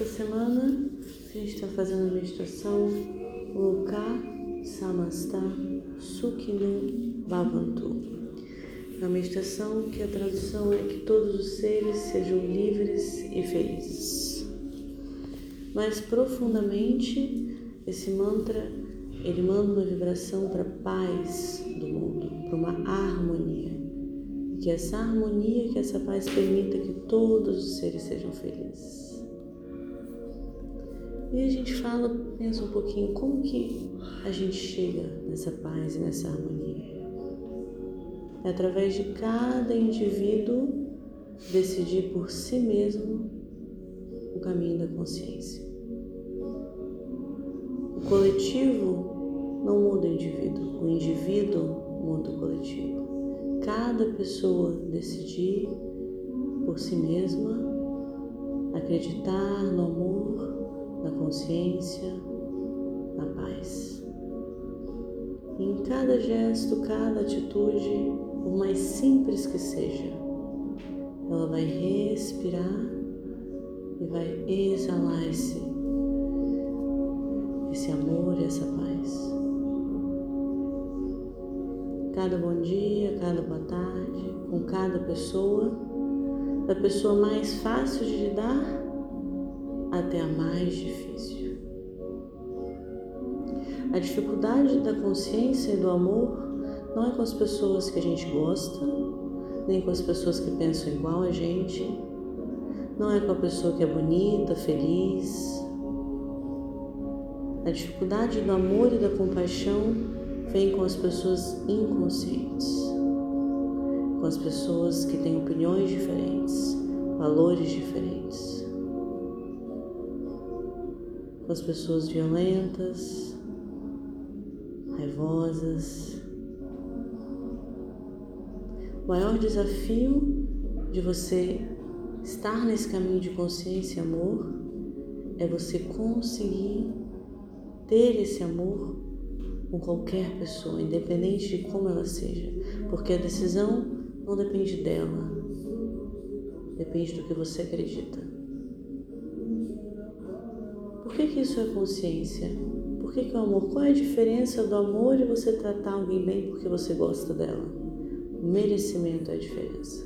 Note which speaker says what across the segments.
Speaker 1: Essa semana a gente está fazendo a meditação Loka Samasta Sukhinu Bhavantu. A meditação que a tradução é que todos os seres sejam livres e felizes. Mais profundamente, esse mantra ele manda uma vibração para a paz do mundo, para uma harmonia. E que essa harmonia, que essa paz permita que todos os seres sejam felizes. E a gente fala, pensa um pouquinho como que a gente chega nessa paz e nessa harmonia. É através de cada indivíduo decidir por si mesmo o caminho da consciência. O coletivo não muda o indivíduo, o indivíduo muda o coletivo. Cada pessoa decidir por si mesma, acreditar no amor, na consciência, na paz. Em cada gesto, cada atitude, por mais simples que seja, ela vai respirar e vai exalar esse, esse amor e essa paz. Cada bom dia, cada boa tarde, com cada pessoa, da pessoa mais fácil de lidar até a mais difícil. A dificuldade da consciência e do amor não é com as pessoas que a gente gosta, nem com as pessoas que pensam igual a gente, não é com a pessoa que é bonita, feliz. A dificuldade do amor e da compaixão vem com as pessoas inconscientes, com as pessoas que têm opiniões diferentes, valores diferentes com as pessoas violentas, raivosas. O maior desafio de você estar nesse caminho de consciência e amor é você conseguir ter esse amor com qualquer pessoa, independente de como ela seja, porque a decisão não depende dela, depende do que você acredita. Que, que isso é consciência? Por que, que é o amor? Qual é a diferença do amor e você tratar alguém bem porque você gosta dela? O merecimento é a diferença.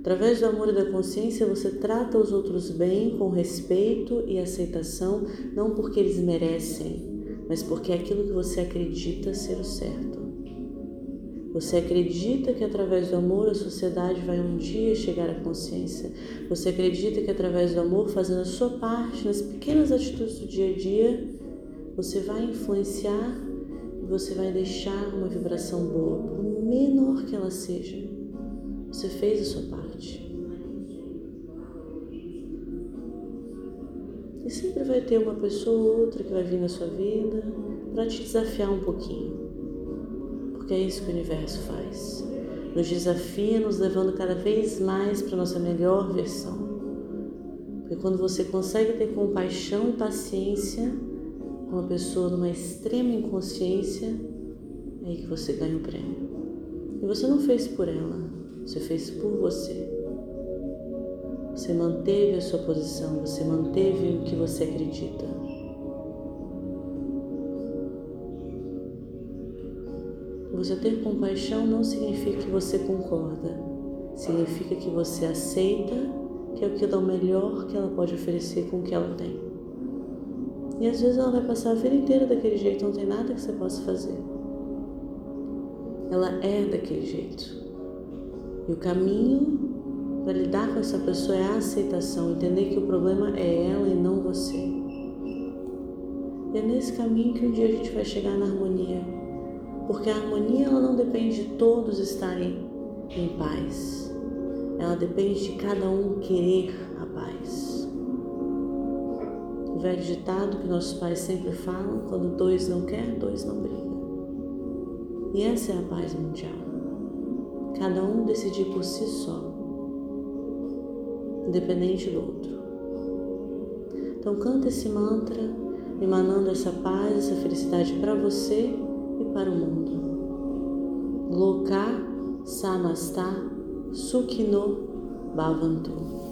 Speaker 1: Através do amor e da consciência, você trata os outros bem, com respeito e aceitação, não porque eles merecem, mas porque é aquilo que você acredita ser o certo. Você acredita que através do amor a sociedade vai um dia chegar à consciência. Você acredita que através do amor, fazendo a sua parte nas pequenas atitudes do dia a dia, você vai influenciar e você vai deixar uma vibração boa, por menor que ela seja. Você fez a sua parte. E sempre vai ter uma pessoa ou outra que vai vir na sua vida para te desafiar um pouquinho porque é isso que o universo faz. Nos desafia, nos levando cada vez mais para a nossa melhor versão. Porque quando você consegue ter compaixão e paciência com uma pessoa numa extrema inconsciência, é aí que você ganha o prêmio. E você não fez por ela, você fez por você. Você manteve a sua posição, você manteve o que você acredita. Você ter compaixão não significa que você concorda, significa que você aceita que é o que dá o melhor que ela pode oferecer com o que ela tem. E às vezes ela vai passar a vida inteira daquele jeito, não tem nada que você possa fazer. Ela é daquele jeito. E o caminho para lidar com essa pessoa é a aceitação, entender que o problema é ela e não você. E é nesse caminho que um dia a gente vai chegar na harmonia porque a harmonia ela não depende de todos estarem em paz. Ela depende de cada um querer a paz. O velho ditado que nossos pais sempre falam, quando dois não quer, dois não brigam. E essa é a paz mundial. Cada um decidir por si só, independente do outro. Então canta esse mantra, emanando essa paz, essa felicidade para você para o mundo. Loka Samasta Sukhino Bhavantu.